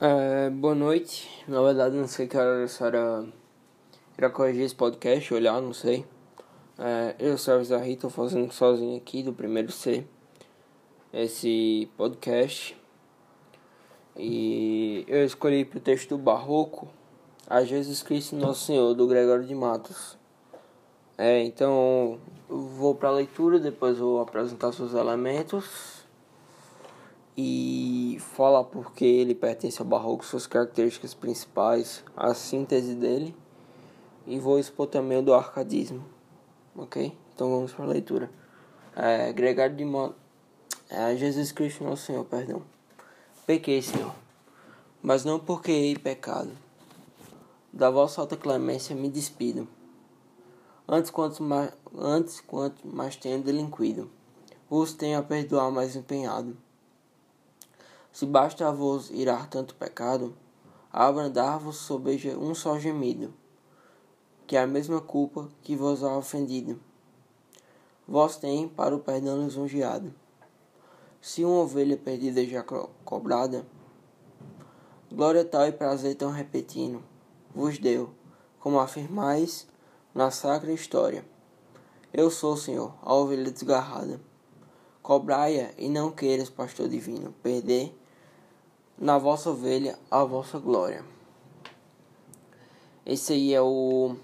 É, boa noite. Na verdade, não sei que hora essa era, era corrigir esse podcast, olhar, não sei. É, eu sou a Zahri, tô fazendo sozinho aqui do primeiro C esse podcast. E eu escolhi para o texto Barroco a Jesus Cristo Nosso Senhor, do Gregório de Matos. É, então, vou para a leitura, depois vou apresentar seus elementos e fala porque ele pertence ao barroco, suas características principais, a síntese dele, e vou expor também o do arcadismo, ok? Então vamos para a leitura. É, Gregário de Mon... É, Jesus Cristo nosso Senhor, perdão. Pequei, Senhor, mas não porque hei pecado. Da vossa alta clemência me despido. Antes quanto mais, antes quanto mais tenho delinquido, vos tenho a perdoar mais empenhado se basta a vos irar tanto pecado, abrandar-vos sob um só gemido, que é a mesma culpa que vos ha ofendido. Vós tem para o perdão lisonjeado. Se uma ovelha perdida já cobrada, glória tal e prazer tão repetindo, vos deu, como afirmais na sacra história. Eu sou, Senhor, a ovelha desgarrada. Cobrai-a e não queiras, pastor divino, perder na vossa ovelha a vossa glória. Esse aí é o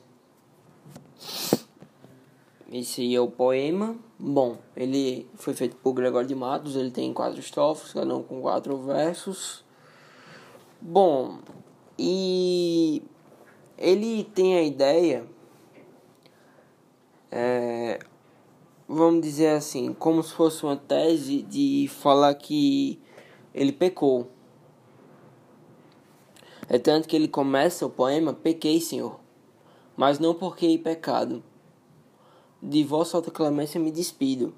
esse aí é o poema. Bom, ele foi feito por Gregório de Matos, ele tem quatro estrofes, cada um com quatro versos. Bom, e ele tem a ideia, é, vamos dizer assim, como se fosse uma tese de falar que ele pecou. É tanto que ele começa o poema: Pequei, Senhor, mas não porque hei pecado. De vossa alta clemência me despido.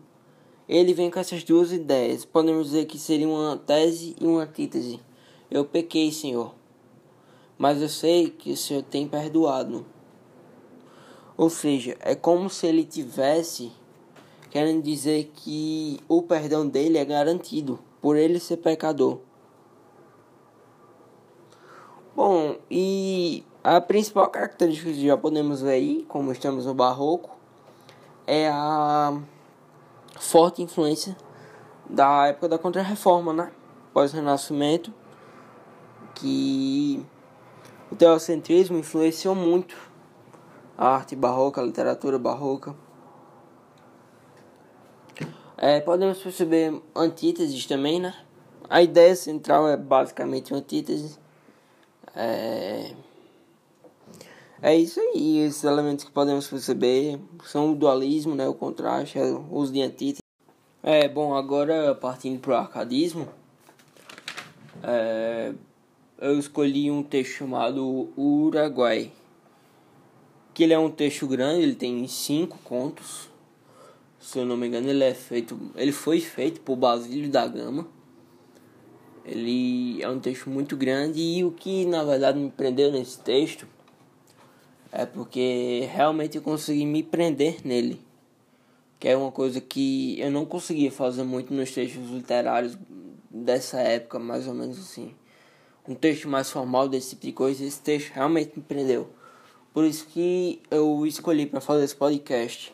Ele vem com essas duas ideias. Podemos dizer que seria uma tese e uma antítese. Eu pequei, Senhor, mas eu sei que o Senhor tem perdoado. Ou seja, é como se ele tivesse querendo dizer que o perdão dele é garantido por ele ser pecador. Bom, e a principal característica que já podemos ver aí, como estamos no barroco, é a forte influência da época da Contra-Reforma, né? Pós-Renascimento, que o teocentrismo influenciou muito a arte barroca, a literatura barroca. É, podemos perceber antíteses também, né? A ideia central é basicamente antítese é, é isso aí, esses elementos que podemos perceber são o dualismo, né, o contraste, é o uso de antítese. É, bom, agora partindo para o arcadismo, é, eu escolhi um texto chamado Uruguai, que ele é um texto grande, ele tem cinco contos, se eu não me engano ele é feito, ele foi feito por Basílio da Gama, ele é um texto muito grande e o que na verdade me prendeu nesse texto é porque realmente eu consegui me prender nele. Que é uma coisa que eu não conseguia fazer muito nos textos literários dessa época, mais ou menos assim. Um texto mais formal desse tipo de coisa, esse texto realmente me prendeu. Por isso que eu escolhi para fazer esse podcast.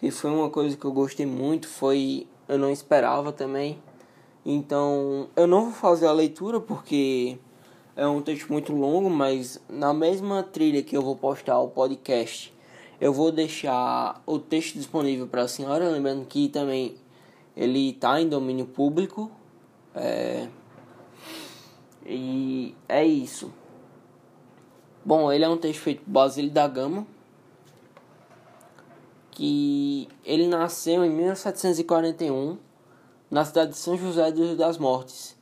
E foi uma coisa que eu gostei muito, foi eu não esperava também então, eu não vou fazer a leitura porque é um texto muito longo, mas na mesma trilha que eu vou postar o podcast, eu vou deixar o texto disponível para a senhora, lembrando que também ele está em domínio público. É... E é isso. Bom, ele é um texto feito por Basílio da Gama, que ele nasceu em 1741 na cidade de São José das Mortes,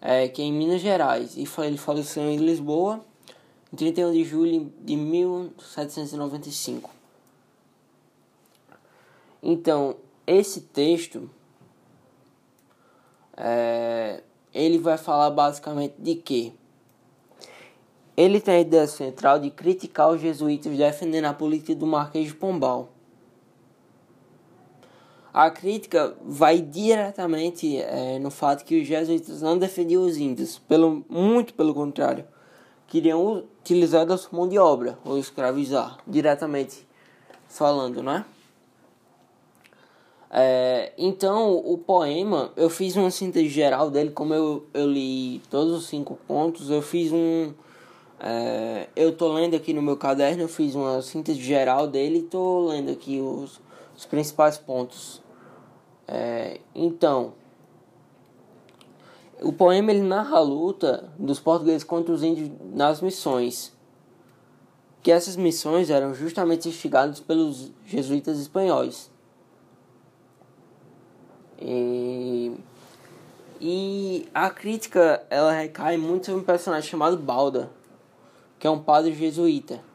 é, que é em Minas Gerais, e ele faleceu em Lisboa em 31 de julho de 1795. Então, esse texto é, ele vai falar basicamente de quê? Ele tem a ideia central de criticar os jesuítas defendendo a política do Marquês de Pombal a crítica vai diretamente é, no fato que os jesuítas não defendiam os índios, pelo, muito pelo contrário, queriam utilizar da sua mão de obra ou escravizar, diretamente falando, né? É, então, o poema, eu fiz uma síntese geral dele, como eu, eu li todos os cinco pontos, eu fiz um. É, eu tô lendo aqui no meu caderno, eu fiz uma síntese geral dele e tô lendo aqui os, os principais pontos. É, então, o poema ele narra a luta dos portugueses contra os índios nas missões. Que essas missões eram justamente instigadas pelos jesuítas espanhóis. E, e a crítica ela recai muito sobre um personagem chamado Balda, que é um padre jesuíta.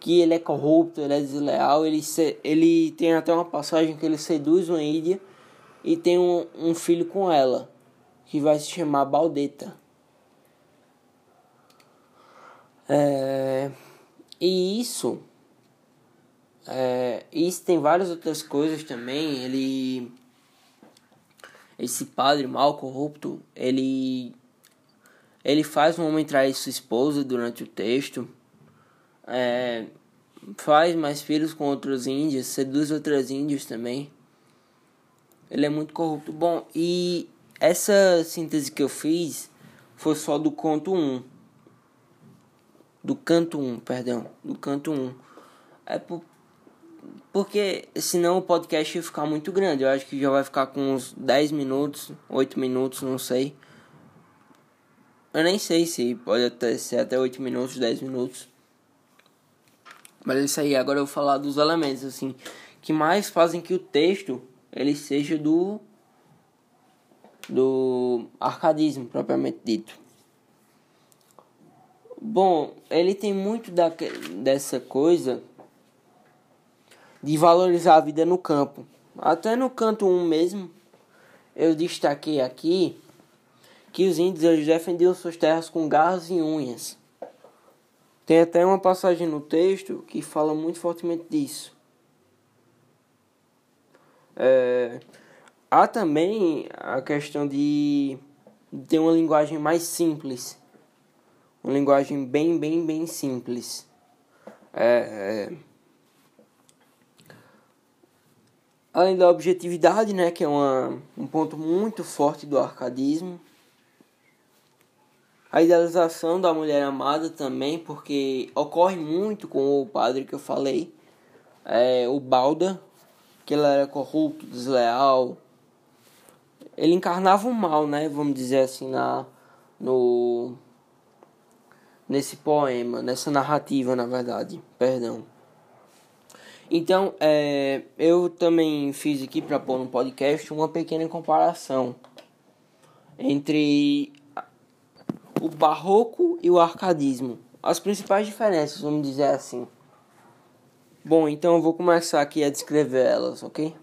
Que ele é corrupto, ele é desleal, ele, se, ele tem até uma passagem que ele seduz uma ilha e tem um, um filho com ela, que vai se chamar Baldeta. É, e isso, é, isso tem várias outras coisas também. Ele, esse padre mal corrupto, ele, ele faz um homem trair sua esposa durante o texto. É, faz mais filhos com outros índios, seduz outros índios também. Ele é muito corrupto. Bom, e essa síntese que eu fiz foi só do conto 1. Do canto 1, perdão. Do canto 1. É por, porque senão o podcast ia ficar muito grande. Eu acho que já vai ficar com uns 10 minutos, 8 minutos, não sei. Eu nem sei se pode até ser até 8 minutos, 10 minutos. Mas é isso aí, agora eu vou falar dos elementos assim que mais fazem que o texto ele seja do do arcadismo propriamente dito. Bom, ele tem muito da, dessa coisa de valorizar a vida no campo. Até no canto 1 mesmo, eu destaquei aqui que os índios eles defendiam suas terras com garras e unhas. Tem até uma passagem no texto que fala muito fortemente disso. É, há também a questão de ter uma linguagem mais simples. Uma linguagem bem, bem, bem simples. É, é, além da objetividade, né, que é uma, um ponto muito forte do arcadismo. A idealização da mulher amada também, porque ocorre muito com o padre que eu falei, é, o Balda, que ele era corrupto, desleal. Ele encarnava o mal, né, vamos dizer assim, na, no, nesse poema, nessa narrativa, na verdade, perdão. Então, é, eu também fiz aqui para pôr no podcast uma pequena comparação entre o barroco e o arcadismo. As principais diferenças, vamos dizer assim. Bom, então eu vou começar aqui a descrever elas, ok?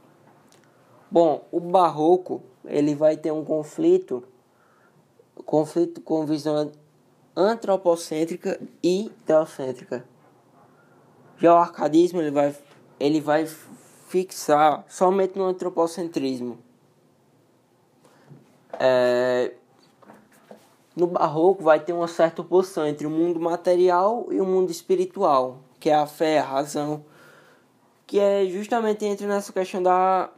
Bom, o barroco ele vai ter um conflito, conflito com visão antropocêntrica e teocêntrica. Já o arcadismo ele vai, ele vai fixar somente no antropocentrismo. É, no barroco vai ter uma certa oposição entre o mundo material e o mundo espiritual, que é a fé, a razão, que é justamente entre nessa questão da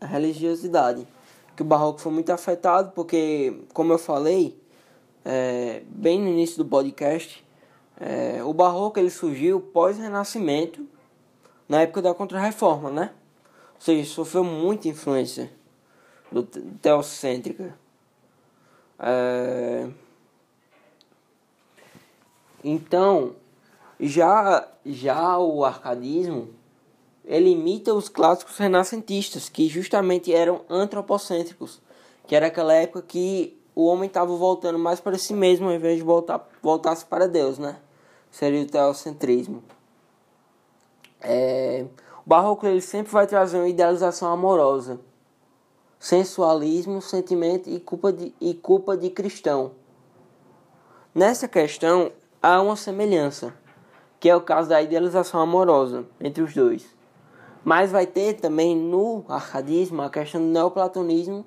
religiosidade. Que o barroco foi muito afetado porque, como eu falei, é, bem no início do podcast, é, o barroco ele surgiu pós-renascimento, na época da Contra-Reforma, né? Ou seja, sofreu muita influência do teocêntrica. É... Então, já, já o arcadismo, ele imita os clássicos renascentistas, que justamente eram antropocêntricos, que era aquela época que o homem estava voltando mais para si mesmo, ao invés de voltar voltasse para Deus, né? Seria o teocentrismo. É... O barroco ele sempre vai trazer uma idealização amorosa sensualismo, sentimento e culpa de, e culpa de cristão. Nessa questão há uma semelhança, que é o caso da idealização amorosa entre os dois. Mas vai ter também no arcadismo a questão do neoplatonismo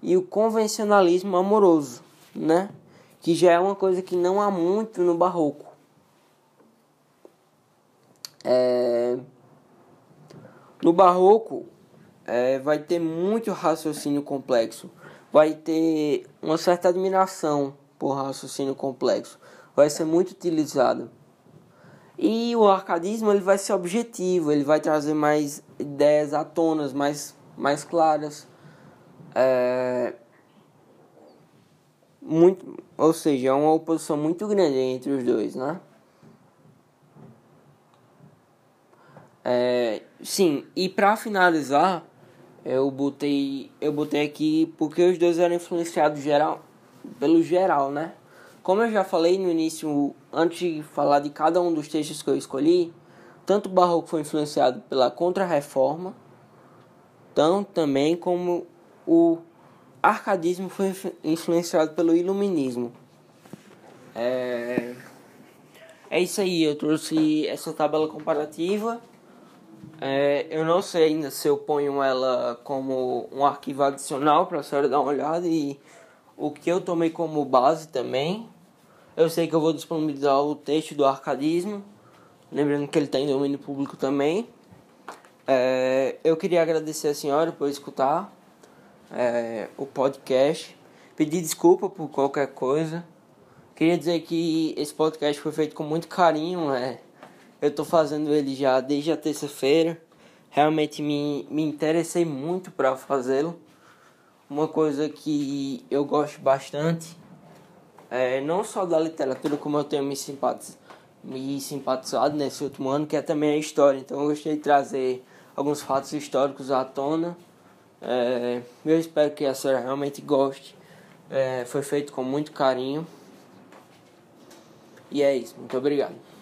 e o convencionalismo amoroso, né? Que já é uma coisa que não há muito no barroco. É... No barroco é, vai ter muito raciocínio complexo, vai ter uma certa admiração por raciocínio complexo, vai ser muito utilizado. E o arcadismo ele vai ser objetivo, ele vai trazer mais ideias à tona, mais, mais claras. É, muito, ou seja, é uma oposição muito grande entre os dois, né? É, sim, e para finalizar, eu botei, eu botei aqui porque os dois eram influenciados geral, pelo geral, né? Como eu já falei no início, antes de falar de cada um dos textos que eu escolhi, tanto o barroco foi influenciado pela contra-reforma, também como o arcadismo foi influenciado pelo iluminismo. É, é isso aí, eu trouxe essa tabela comparativa. É, eu não sei ainda se eu ponho ela como um arquivo adicional para a senhora dar uma olhada e o que eu tomei como base também. Eu sei que eu vou disponibilizar o texto do arcadismo, lembrando que ele está em domínio público também. É, eu queria agradecer a senhora por escutar é, o podcast, pedir desculpa por qualquer coisa. Queria dizer que esse podcast foi feito com muito carinho, é, eu estou fazendo ele já desde a terça-feira. Realmente me, me interessei muito para fazê-lo. Uma coisa que eu gosto bastante, é, não só da literatura, como eu tenho me, simpatiz, me simpatizado nesse último ano, que é também a história. Então eu gostei de trazer alguns fatos históricos à tona. É, eu espero que a senhora realmente goste. É, foi feito com muito carinho. E é isso. Muito obrigado.